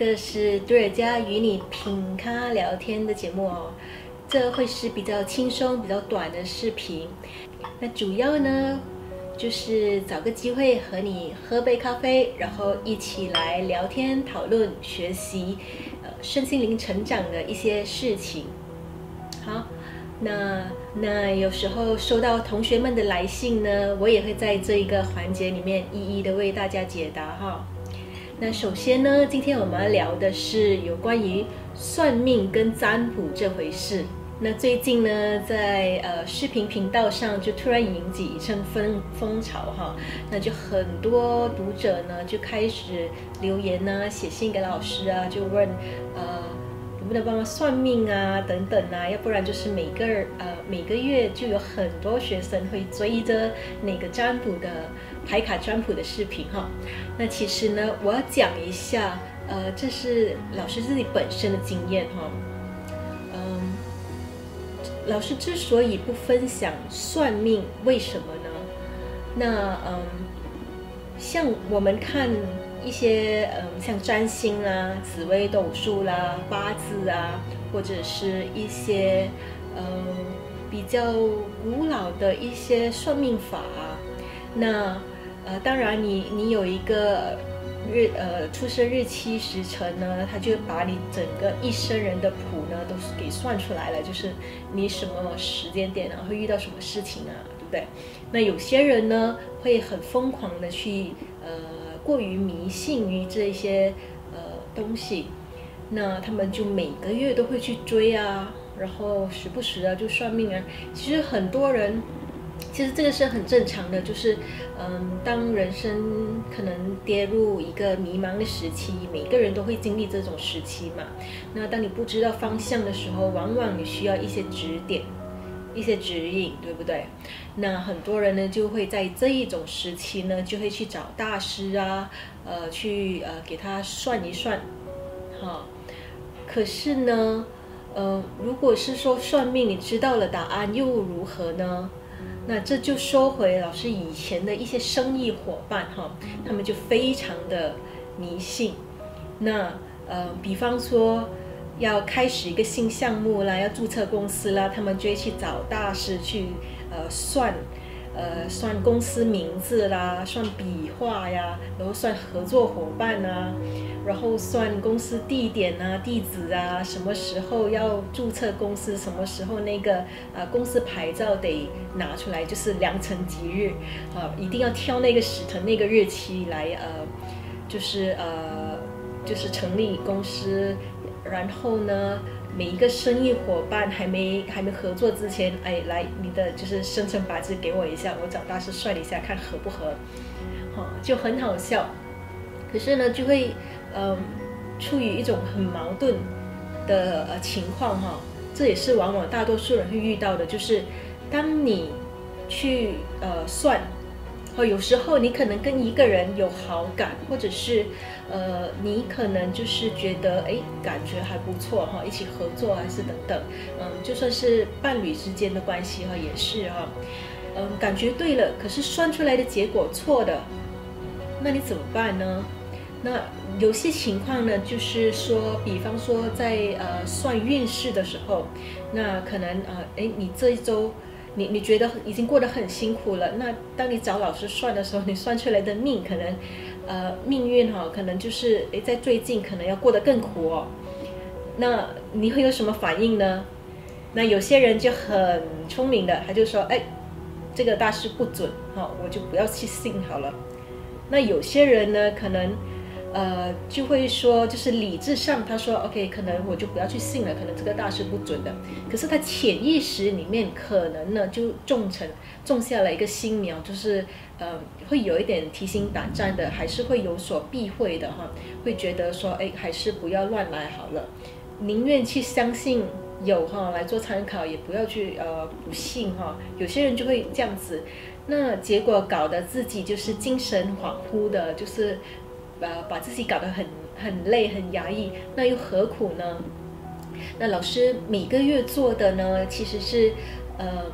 个是对尔家与你品咖聊天的节目哦，这会是比较轻松、比较短的视频。那主要呢，就是找个机会和你喝杯咖啡，然后一起来聊天、讨论、学习，呃，身心灵成长的一些事情。好，那那有时候收到同学们的来信呢，我也会在这一个环节里面一一的为大家解答哈。那首先呢，今天我们要聊的是有关于算命跟占卜这回事。那最近呢，在呃视频频道上就突然引起一阵风风潮哈，那就很多读者呢就开始留言呐，写信给老师啊，就问呃能不能帮忙算命啊等等啊，要不然就是每个呃每个月就有很多学生会追着那个占卜的。牌卡占卜的视频哈，那其实呢，我要讲一下，呃，这是老师自己本身的经验哈，嗯，老师之所以不分享算命，为什么呢？那嗯，像我们看一些嗯，像占星啦、紫微斗数啦、八字啊，或者是一些嗯比较古老的一些算命法，那。呃，当然，你你有一个日呃出生日期时辰呢，他就把你整个一生人的谱呢都是给算出来了，就是你什么时间点啊会遇到什么事情啊，对不对？那有些人呢会很疯狂的去呃过于迷信于这些呃东西，那他们就每个月都会去追啊，然后时不时啊就算命啊。其实很多人。其实这个是很正常的，就是，嗯，当人生可能跌入一个迷茫的时期，每个人都会经历这种时期嘛。那当你不知道方向的时候，往往你需要一些指点，一些指引，对不对？那很多人呢，就会在这一种时期呢，就会去找大师啊，呃，去呃给他算一算，哈。可是呢，呃，如果是说算命，你知道了答案又如何呢？那这就说回老师以前的一些生意伙伴哈，他们就非常的迷信。那呃，比方说要开始一个新项目啦，要注册公司啦，他们就会去找大师去呃算。呃，算公司名字啦，算笔画呀，然后算合作伙伴啊，后算公司地点啊、地址啊，什么时候要注册公司，什么时候那个呃公司牌照得拿出来，就是良辰吉日啊，一定要挑那个时辰、那个日期来呃，就是呃，就是成立公司，然后呢。每一个生意伙伴还没还没合作之前，哎，来你的就是生辰八字给我一下，我找大师算一下，看合不合，好就很好笑。可是呢，就会嗯，处于一种很矛盾的呃情况哈。这也是往往大多数人会遇到的，就是当你去呃算。哦，有时候你可能跟一个人有好感，或者是，呃，你可能就是觉得，哎，感觉还不错哈，一起合作还是等等，嗯，就算是伴侣之间的关系哈，也是哈，嗯，感觉对了，可是算出来的结果错的，那你怎么办呢？那有些情况呢，就是说，比方说在呃算运势的时候，那可能呃，哎，你这一周。你你觉得已经过得很辛苦了，那当你找老师算的时候，你算出来的命可能，呃，命运哈，可能就是诶，在最近可能要过得更苦哦。那你会有什么反应呢？那有些人就很聪明的，他就说，哎，这个大师不准哈，我就不要去信好了。那有些人呢，可能。呃，就会说，就是理智上，他说，OK，可能我就不要去信了，可能这个大师不准的。可是他潜意识里面可能呢，就种成种下了一个新苗，就是呃，会有一点提心胆战的，还是会有所避讳的哈，会觉得说，哎，还是不要乱来好了，宁愿去相信有哈来做参考，也不要去呃不信哈。有些人就会这样子，那结果搞得自己就是精神恍惚的，就是。呃，把自己搞得很很累、很压抑，那又何苦呢？那老师每个月做的呢，其实是呃，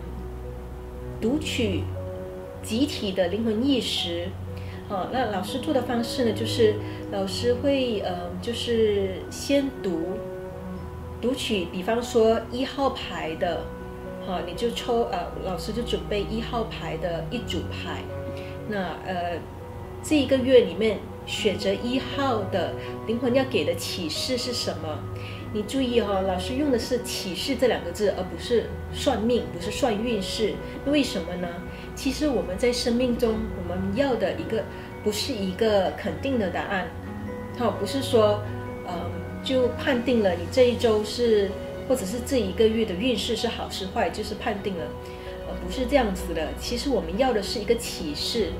读取集体的灵魂意识，哦，那老师做的方式呢，就是老师会呃，就是先读读取，比方说一号牌的，好，你就抽呃，老师就准备一号牌的一组牌，那呃，这一个月里面选择一号的灵魂要给的启示是什么？你注意哈，老师用的是启示这两个字，而不是算命，不是算运势。为什么呢？其实我们在生命中，我们要的一个不是一个肯定的答案，好，不是说，嗯，就判定了你这一周是，或者是这一个月的运势是好是坏，就是判定了，呃，不是这样子的。其实我们要的是一个启示。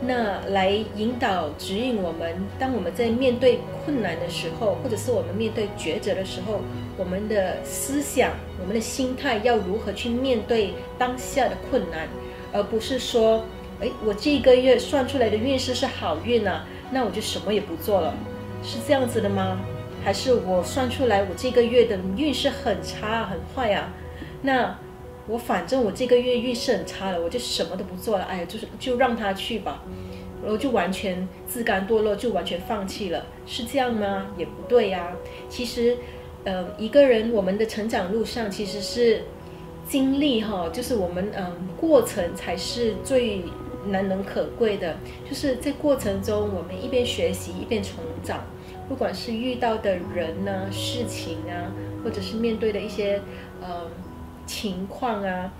那来引导指引我们，当我们在面对困难的时候，或者是我们面对抉择的时候，我们的思想、我们的心态要如何去面对当下的困难，而不是说，哎，我这个月算出来的运势是好运啊，那我就什么也不做了，是这样子的吗？还是我算出来我这个月的运势很差很坏啊？那？我反正我这个月运势很差了，我就什么都不做了。哎呀，就是就让他去吧，然后就完全自甘堕落，就完全放弃了，是这样吗？也不对呀。其实，呃，一个人我们的成长路上其实是经历哈，就是我们嗯过程才是最难能可贵的。就是在过程中，我们一边学习一边成长，不管是遇到的人呢、事情啊，或者是面对的一些呃。情况啊，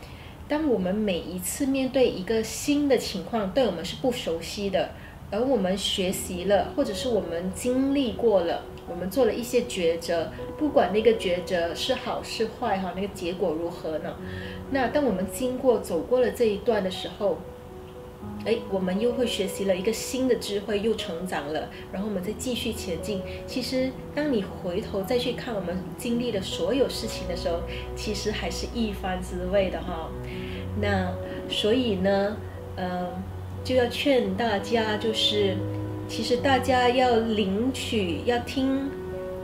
当我们每一次面对一个新的情况，对我们是不熟悉的，而我们学习了，或者是我们经历过了，我们做了一些抉择，不管那个抉择是好是坏哈，那个结果如何呢？那当我们经过走过了这一段的时候。哎，我们又会学习了一个新的智慧，又成长了，然后我们再继续前进。其实，当你回头再去看我们经历的所有事情的时候，其实还是一番滋味的哈。那所以呢，呃，就要劝大家，就是其实大家要领取，要听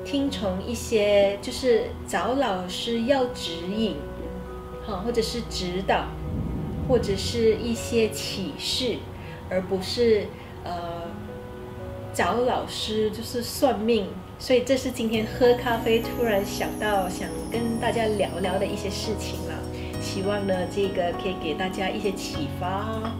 听从一些，就是找老师要指引，好，或者是指导。或者是一些启示，而不是呃找老师就是算命，所以这是今天喝咖啡突然想到想跟大家聊聊的一些事情了。希望呢这个可以给大家一些启发。